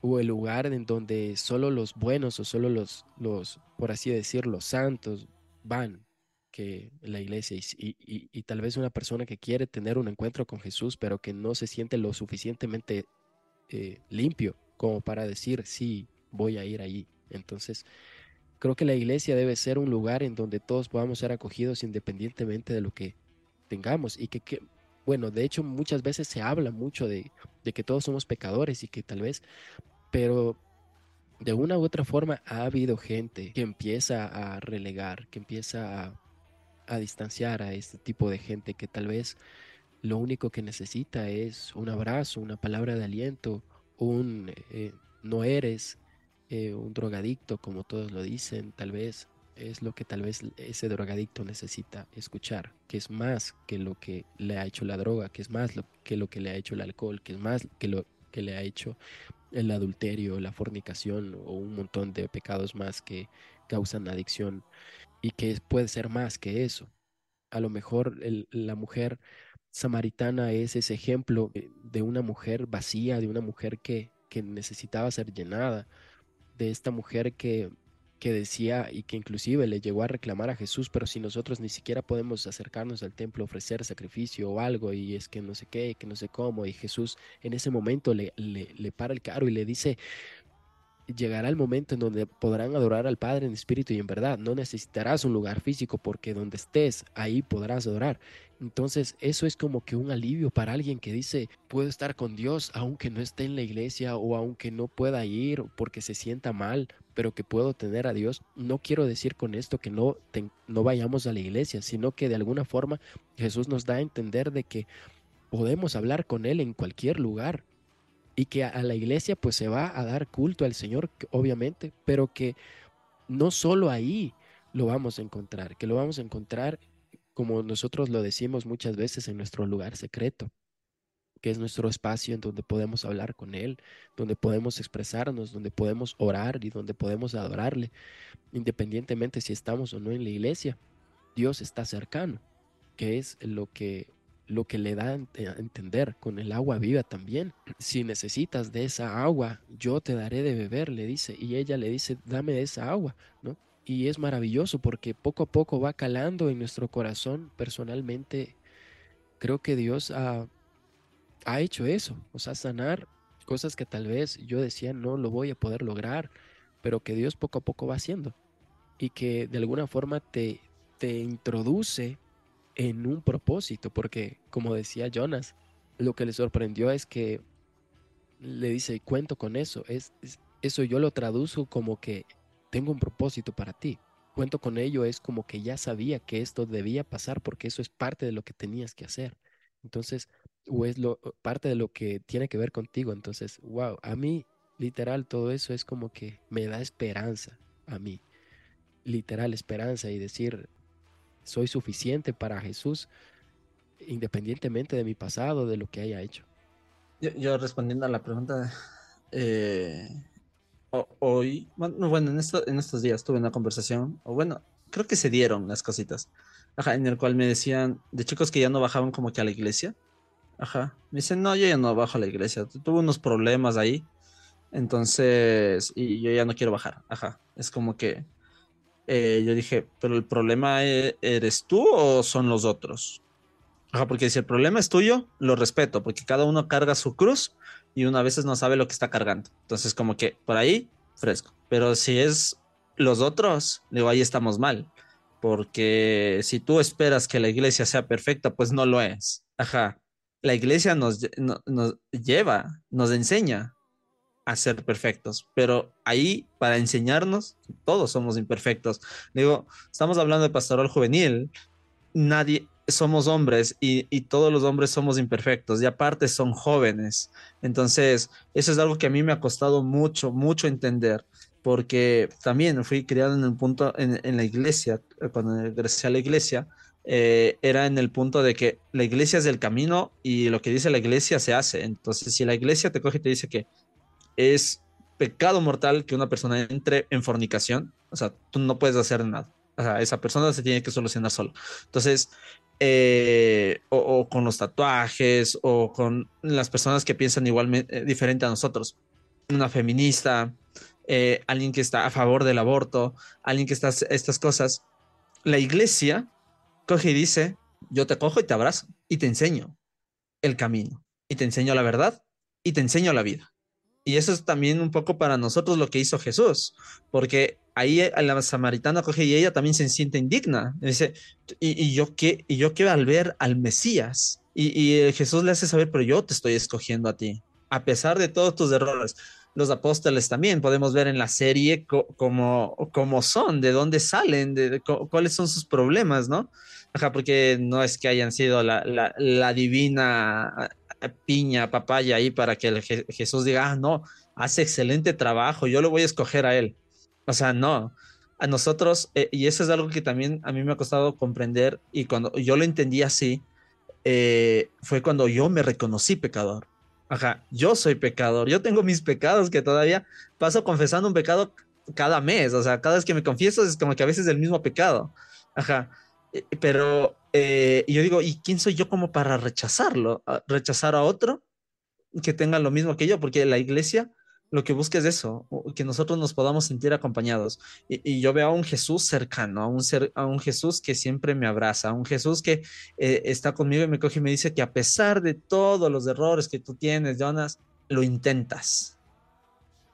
o el lugar en donde solo los buenos o solo los, los por así decirlo, santos van que la iglesia y, y, tal vez una persona que quiere tener un encuentro con Jesús pero que no se siente lo suficientemente eh, limpio como para decir sí voy a ir allí entonces Creo que la iglesia debe ser un lugar en donde todos podamos ser acogidos independientemente de lo que tengamos y que, bueno, de hecho muchas veces se habla mucho de, que todos somos pecadores y que tal vez, pero de una u otra forma ha habido gente que empieza a relegar, que empieza a, distanciar a este tipo de gente que tal vez lo único que necesita es un abrazo, una palabra de aliento, un eh, no eres, eh, un drogadicto, como todos lo dicen, tal vez es lo que tal vez ese drogadicto necesita escuchar, que es más que lo que le ha hecho la droga, que es más que lo que le ha hecho el alcohol, que es más que lo que le ha hecho el adulterio, la fornicación o un montón de pecados más que causan adicción y que puede ser más que eso. A lo mejor la mujer samaritana es ese ejemplo de una mujer vacía, de una mujer que, que necesitaba ser llenada, de esta mujer que, que decía y que inclusive le llegó a reclamar a Jesús, pero si nosotros ni siquiera podemos acercarnos al templo, ofrecer sacrificio o algo, y es que no sé qué, que no sé cómo, y Jesús en ese momento le, le, le para el carro y le dice, llegará el momento en donde podrán adorar al Padre en espíritu y en verdad. No necesitarás un lugar físico porque donde estés, ahí podrás adorar. Entonces, eso es como que un alivio para alguien que dice, puedo estar con Dios aunque no esté en la iglesia o aunque no pueda ir porque se sienta mal, pero que puedo tener a Dios. No quiero decir con esto que no, no vayamos a la iglesia, sino que de alguna forma Jesús nos da a entender de que podemos hablar con Él en cualquier lugar y que a la iglesia pues se va a dar culto al Señor, obviamente, pero que no solo ahí lo vamos a encontrar, que lo vamos a encontrar como nosotros lo decimos muchas veces en nuestro lugar secreto, que es nuestro espacio en donde podemos hablar con Él, donde podemos expresarnos, donde podemos orar y donde podemos adorarle, independientemente si estamos o no en la iglesia. Dios está cercano, que es lo que lo que le da a entender con el agua viva también. Si necesitas de esa agua, yo te daré de beber, le dice, y ella le dice, dame esa agua, ¿no? Y es maravilloso porque poco a poco va calando en nuestro corazón. Personalmente, creo que Dios ha, ha hecho eso, o sea, sanar cosas que tal vez yo decía no lo voy a poder lograr, pero que Dios poco a poco va haciendo y que de alguna forma te, te introduce en un propósito, porque como decía Jonas, lo que le sorprendió es que le dice, cuento con eso, es, eso yo lo traduzco como que tengo un propósito para ti. Cuento con ello es como que ya sabía que esto debía pasar porque eso es parte de lo que tenías que hacer. Entonces, o es lo, parte de lo que tiene que ver contigo. Entonces, wow, a mí literal todo eso es como que me da esperanza a mí. Literal esperanza y decir, soy suficiente para Jesús independientemente de mi pasado, de lo que haya hecho. Yo, respondiendo a la pregunta, eh, hoy, bueno, en, en estos días tuve una conversación, o bueno, creo que se dieron las cositas, ajá, en el cual me decían de chicos que ya no bajaban como que a la iglesia, ajá, me dicen, no, yo ya no bajo a la iglesia, tuve unos problemas ahí, entonces, y yo ya no quiero bajar, ajá, es como que eh, yo dije, pero el problema e-, eres tú o son los otros. Ajá, porque si el problema es tuyo, lo respeto, porque cada uno carga su cruz y uno a veces no sabe lo que está cargando. Entonces, como que por ahí, fresco. Pero si es los otros, digo, ahí estamos mal. Porque si tú esperas que la iglesia sea perfecta, pues no lo es. Ajá. La iglesia nos, nos lleva, nos enseña a ser perfectos, pero ahí para enseñarnos, todos somos imperfectos. Digo, estamos hablando de pastoral juvenil, nadie, somos hombres y, y, todos los hombres somos imperfectos y aparte son jóvenes. Entonces, eso es algo que a mí me ha costado mucho, mucho entender, porque también fui criado en el punto, en, la iglesia, cuando ingresé a la iglesia, eh, era en el punto de que la iglesia es el camino y lo que dice la iglesia se hace. Entonces, si la iglesia te coge y te dice que es pecado mortal que una persona entre en fornicación, o sea, tú no puedes hacer nada. O sea, esa persona se tiene que solucionar solo. Entonces, eh, o, con los tatuajes, o con las personas que piensan igualmente eh, diferente a nosotros. Una feminista, eh, alguien que está a favor del aborto, alguien que está estas cosas. La iglesia coge y dice, yo te cojo y te abrazo y te enseño el camino y te enseño la verdad y te enseño la vida. Y eso es también un poco para nosotros lo que hizo Jesús, porque ahí la samaritana coge y ella también se siente indigna. Dice, y, yo qué, y yo qué al ver al Mesías. Y, Jesús le hace saber, pero yo te estoy escogiendo a ti, a pesar de todos tus errores. Los apóstoles también podemos ver en la serie cómo, cómo son, de dónde salen, de, cuáles son sus problemas, ¿no? Ajá, porque no es que hayan sido la, la divina piña, papaya ahí para que Jesús diga, ah, no, hace excelente trabajo, yo lo voy a escoger a él. O sea, no, a nosotros, eh, y eso es algo que también a mí me ha costado comprender y cuando yo lo entendí así, eh, fue cuando yo me reconocí pecador. Ajá, yo soy pecador, yo tengo mis pecados que todavía paso confesando un pecado cada mes, o sea, cada vez que me confieso es como que a veces el mismo pecado. Ajá, pero eh, yo digo, ¿y quién soy yo como para rechazarlo? ¿Rechazar a otro que tenga lo mismo que yo? Porque la iglesia lo que busca es eso, que nosotros nos podamos sentir acompañados. Y, yo veo a un Jesús cercano, a un, ser, a un Jesús que siempre me abraza, a un Jesús que eh, está conmigo y me coge y me dice que a pesar de todos los errores que tú tienes, Jonas, lo intentas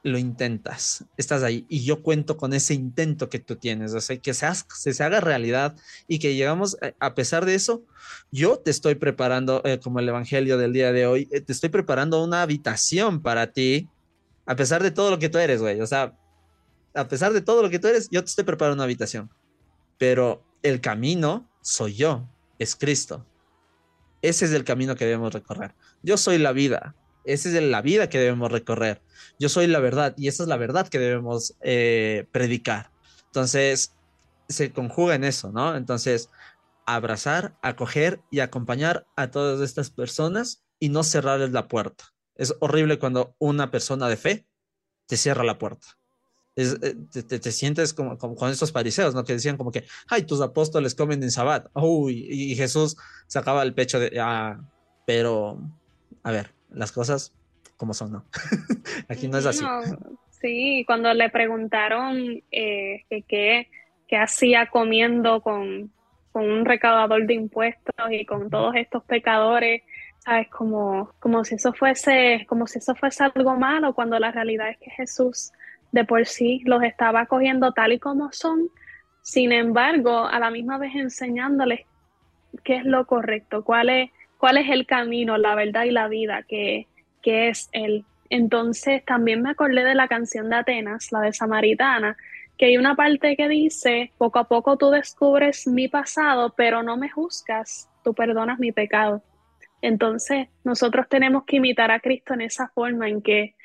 lo intentas, estás ahí y yo cuento con ese intento que tú tienes, o sea, que se, haga realidad y que llegamos, eh, a pesar de eso, yo te estoy preparando, eh, como el Evangelio del día de hoy, eh, te estoy preparando una habitación para ti, a pesar de todo lo que tú eres, güey, o sea, a pesar de todo lo que tú eres, yo te estoy preparando una habitación, pero el camino soy yo, es Cristo. Ese es el camino que debemos recorrer. Yo soy la vida, esa es la vida que debemos recorrer. Yo soy la verdad y esa es la verdad que debemos eh, predicar. Entonces, se conjuga en eso, ¿no? Entonces, abrazar, acoger y acompañar a todas estas personas y no cerrarles la puerta. Es horrible cuando una persona de fe te cierra la puerta. Eh, te, sientes como, con estos fariseos, ¿no? Que decían como que, ay, tus apóstoles comen en sabbat. Uy, y Jesús sacaba el pecho de, ah, pero, a ver, las cosas como son, ¿no? [laughs] Aquí no es así. sí, cuando le preguntaron eh, qué hacía comiendo con, con un recaudador de impuestos y con todos estos pecadores, ¿sabes? Como, como si eso fuese, como si eso fuese algo malo, cuando la realidad es que Jesús de por sí los estaba cogiendo tal y como son, sin embargo, a la misma vez enseñándoles qué es lo correcto, cuál es, cuál es el camino, la verdad y la vida, que, que es Él. Entonces también me acordé de la canción de Atenas, la de Samaritana, que hay una parte que dice, poco a poco tú descubres mi pasado, pero no me juzgas, tú perdonas mi pecado. Entonces, nosotros tenemos que imitar a Cristo en esa forma en que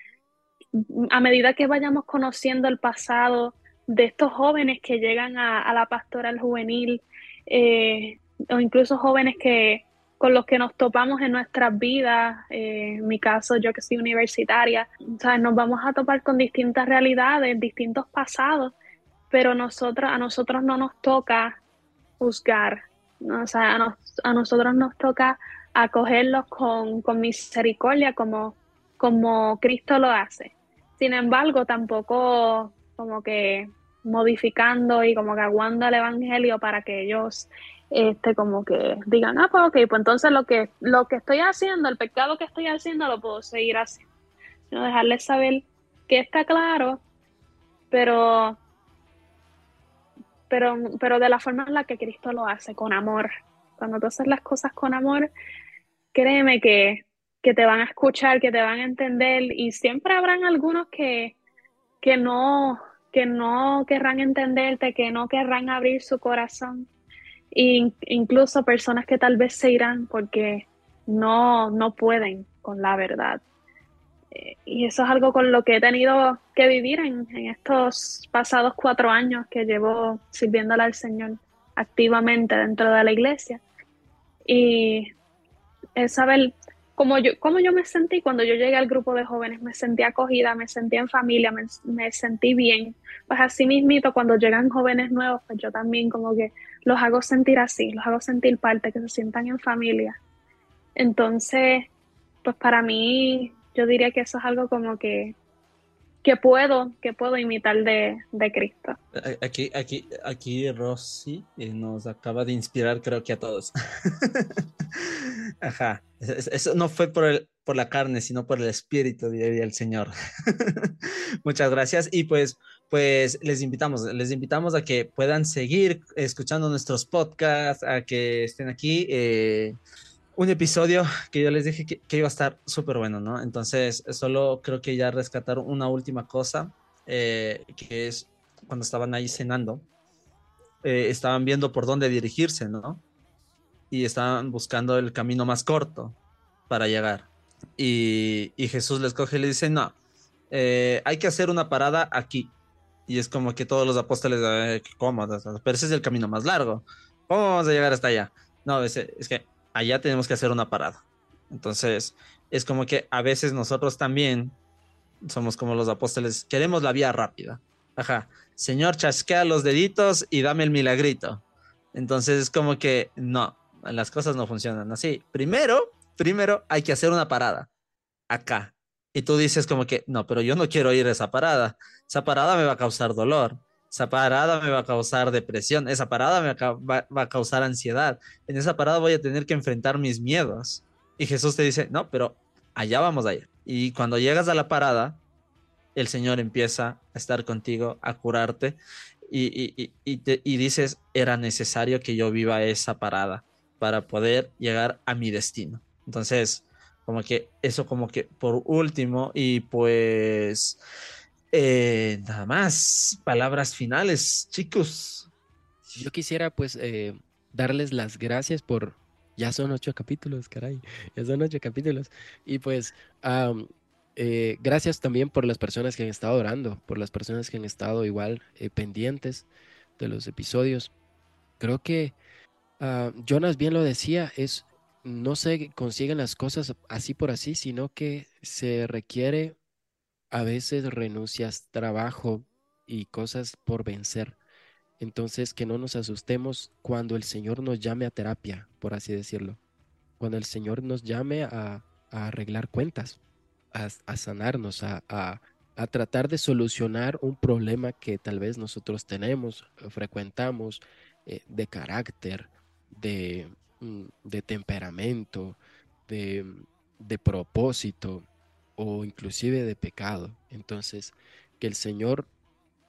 a medida que vayamos conociendo el pasado de estos jóvenes que llegan a, la pastoral juvenil, eh, o incluso jóvenes que con los que nos topamos en nuestras vidas, eh, en mi caso yo que soy universitaria, nos vamos a topar con distintas realidades, distintos pasados, pero nosotros, a nosotros no nos toca juzgar, o sea, a, a nosotros nos toca acogerlos con, con misericordia como, como Cristo lo hace. Sin embargo, tampoco como que modificando y como que aguando el evangelio para que ellos este como que digan, ah, pues ok, pues entonces lo que, lo que estoy haciendo, el pecado que estoy haciendo, lo puedo seguir haciendo. Dejarles saber que está claro, pero, pero, pero de la forma en la que Cristo lo hace, con amor. Cuando tú haces las cosas con amor, créeme que, que te van a escuchar, que te van a entender y siempre habrán algunos que, que no que no querrán entenderte, que no querrán abrir su corazón incluso personas que tal vez se irán porque no, no pueden con la verdad. Eh, y eso es algo con lo que he tenido que vivir en, estos pasados cuatro años que llevo sirviéndole al Señor activamente dentro de la iglesia. Y es saber cómo yo, cómo yo me sentí cuando yo llegué al grupo de jóvenes, me sentí acogida, me sentí en familia, me, me sentí bien. Pues así mismito, cuando llegan jóvenes nuevos, pues yo también como que los hago sentir así, los hago sentir parte, que se sientan en familia. Entonces, pues para mí, yo diría que eso es algo como que, que puedo, que puedo imitar de, de Cristo. Aquí, aquí, aquí Rosy eh, nos acaba de inspirar, creo que a todos. [laughs] Ajá. Eso no fue por, el, por la carne, sino por el espíritu, diría el Señor. [laughs] Muchas gracias. Y pues pues les invitamos, les invitamos a que puedan seguir escuchando nuestros podcasts, a que estén aquí. Eh, un episodio que yo les dije que, iba a estar súper bueno, ¿no? Entonces, solo creo que ya rescatar una última cosa, eh, que es cuando estaban ahí cenando, eh, estaban viendo por dónde dirigirse, ¿no? Y estaban buscando el camino más corto para llegar. Y, y Jesús les coge y le dice, no, hay que hacer una parada aquí y es como que todos los apóstoles, ¿cómo? Pero ese es el camino más largo. ¿Cómo vamos a llegar hasta allá? No, es, es que allá tenemos que hacer una parada. Entonces, es como que a veces nosotros también somos como los apóstoles, queremos la vía rápida. Ajá, Señor, chasquea los deditos y dame el milagrito. Entonces es como que no, las cosas no funcionan así. Primero, primero hay que hacer una parada acá, y tú dices como que, no, pero yo no quiero ir a esa parada. Esa parada me va a causar dolor. Esa parada me va a causar depresión. Esa parada me va, a causar ansiedad. En esa parada voy a tener que enfrentar mis miedos. Y Jesús te dice, no, pero allá vamos a ir. Y cuando llegas a la parada, el Señor empieza a estar contigo, a curarte. Y, y, y dices, era necesario que yo viva esa parada para poder llegar a mi destino. Entonces, como que eso como que por último y pues eh, nada más, palabras finales, chicos. Yo quisiera pues eh, darles las gracias por, ya son ocho capítulos, caray, ya son ocho capítulos. Y pues eh, gracias también por las personas que han estado orando, por las personas que han estado igual pendientes de los episodios. Creo que ah, Jonas bien lo decía, es no se consiguen las cosas así por así, sino que se requiere a veces renuncias, trabajo y cosas por vencer. Entonces, que no nos asustemos cuando el Señor nos llame a terapia, por así decirlo. Cuando el Señor nos llame a, arreglar cuentas, a, sanarnos, a, tratar de solucionar un problema que tal vez nosotros tenemos, frecuentamos, eh, de carácter, de, de temperamento, de, de propósito o inclusive de pecado. Entonces, que el Señor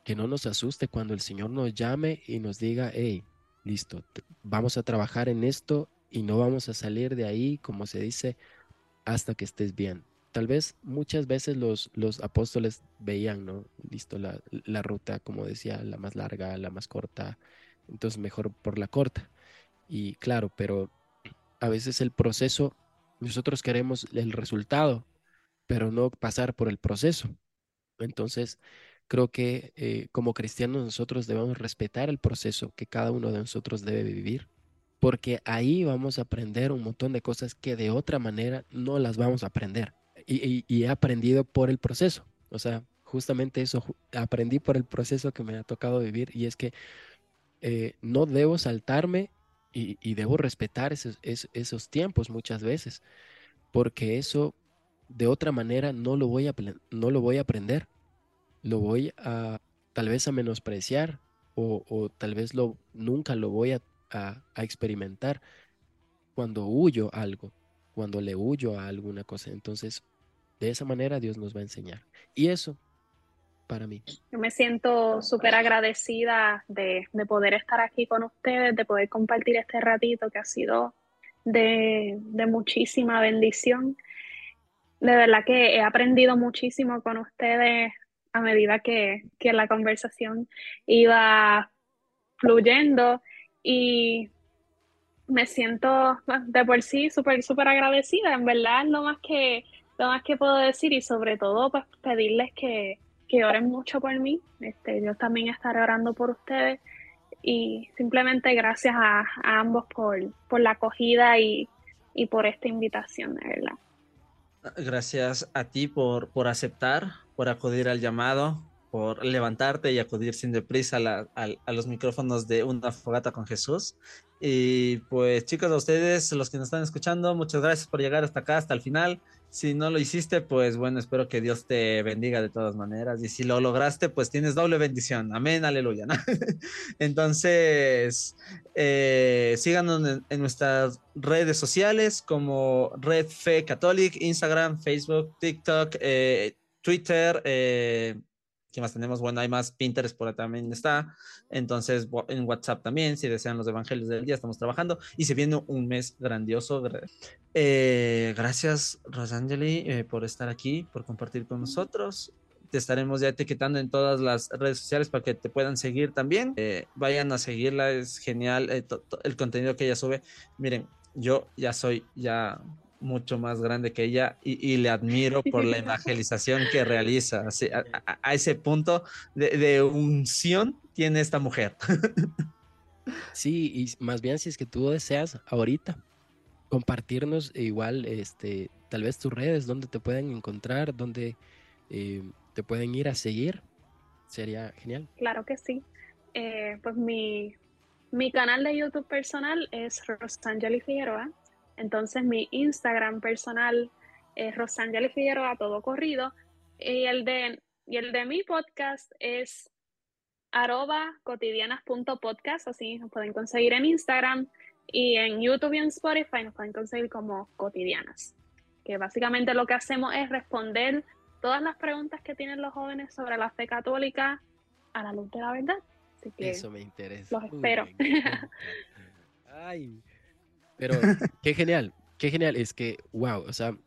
que no nos asuste cuando el Señor nos llame y nos diga, hey, listo, vamos a trabajar en esto y no vamos a salir de ahí, como se dice, hasta que estés bien. Tal vez muchas veces los, los apóstoles veían, ¿no? Listo, la, la ruta, como decía, la más larga, la más corta, entonces mejor por la corta. Y claro, pero a veces el proceso, nosotros queremos el resultado, pero no pasar por el proceso. Entonces, Creo que eh, como cristianos nosotros debemos respetar el proceso que cada uno de nosotros debe vivir, porque ahí vamos a aprender un montón de cosas que de otra manera no las vamos a aprender. Y, he aprendido por el proceso. O sea, justamente eso, aprendí por el proceso que me ha tocado vivir y es que eh, no debo saltarme y, debo respetar esos, esos, tiempos muchas veces, porque eso de otra manera no lo voy a, no lo voy a aprender lo voy a tal vez a menospreciar o, tal vez lo, nunca lo voy a, experimentar cuando huyo algo, cuando le huyo a alguna cosa. Entonces, de esa manera Dios nos va a enseñar. Y eso, para mí. Yo me siento súper agradecida de, poder estar aquí con ustedes, de poder compartir este ratito que ha sido de, de muchísima bendición. De verdad que he aprendido muchísimo con ustedes a medida que, la conversación iba fluyendo y me siento de por sí súper, súper agradecida, en verdad, lo más que, lo más que puedo decir y sobre todo pues pedirles que, oren mucho por mí, este, yo también estaré orando por ustedes y simplemente gracias a, ambos por, por la acogida y, y por esta invitación, de verdad. Gracias a ti por, por aceptar, por acudir al llamado, por levantarte y acudir sin deprisa a, los micrófonos de Una Fogata con Jesús. Y pues chicos, a ustedes, los que nos están escuchando, muchas gracias por llegar hasta acá, hasta el final. Si no lo hiciste, pues bueno, espero que Dios te bendiga de todas maneras. Y si lo lograste, pues tienes doble bendición. Amén, aleluya. [laughs] Entonces, eh, síganos en, nuestras redes sociales como Red Fe Catholic, Instagram, Facebook, TikTok, eh, Twitter, eh, ¿qué más tenemos? Bueno, hay más Pinterest por ahí también está. Entonces, en WhatsApp también, si desean los evangelios del día, estamos trabajando. Y se viene un mes grandioso. Eh, gracias, Rosangeli, eh, por estar aquí, por compartir con nosotros. Te estaremos ya etiquetando en todas las redes sociales para que te puedan seguir también. Eh, vayan a seguirla, es genial el contenido que ella sube. Miren, yo ya soy ya mucho más grande que ella y, le admiro [laughs] por la evangelización que realiza. a, ese punto de, unción tiene esta mujer. [laughs] Sí, y más bien si es que tú deseas ahorita compartirnos igual, este, tal vez tus redes, donde te pueden encontrar, donde eh, te pueden ir a seguir, sería genial. Claro que sí. Eh, pues mi, mi canal de YouTube personal es Rosangeli Figueroa. Entonces mi Instagram personal es Rosangeli Figueroa, todo corrido. Y el de, y el de mi podcast es arroba cotidianas.podcast, así nos pueden conseguir en Instagram y en YouTube y en Spotify nos pueden conseguir como cotidianas. Que básicamente lo que hacemos es responder todas las preguntas que tienen los jóvenes sobre la fe católica a la luz de la verdad. Así que Eso me interesa. Los espero. [laughs] Ay, pero qué genial, qué genial. Es que, wow, o sea,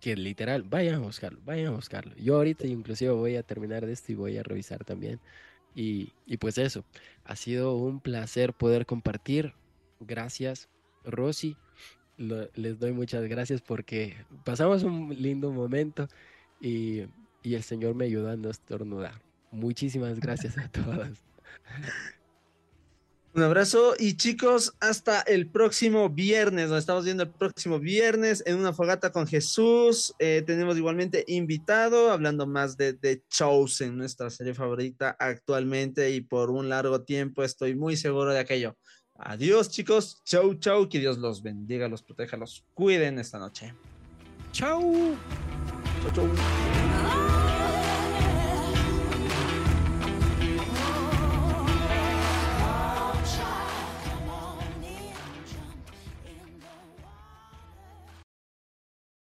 que literal, vayan a buscarlo, vayan a buscarlo. Yo ahorita inclusive voy a terminar de esto y voy a revisar también. Y, y pues eso, ha sido un placer poder compartir. Gracias, Rosy. les doy muchas gracias porque pasamos un lindo momento y, y el Señor me ayudó a no estornudar. Muchísimas gracias a todas. [laughs] Un abrazo y chicos, hasta el próximo viernes. Nos estamos viendo el próximo viernes en una fogata con Jesús. Eh, tenemos igualmente invitado, hablando más de The Chosen, nuestra serie favorita actualmente y por un largo tiempo. Estoy muy seguro de aquello. Adiós, chicos. Chau, chau. Que Dios los bendiga, los proteja, los cuiden esta noche. Chau. Chau, chau.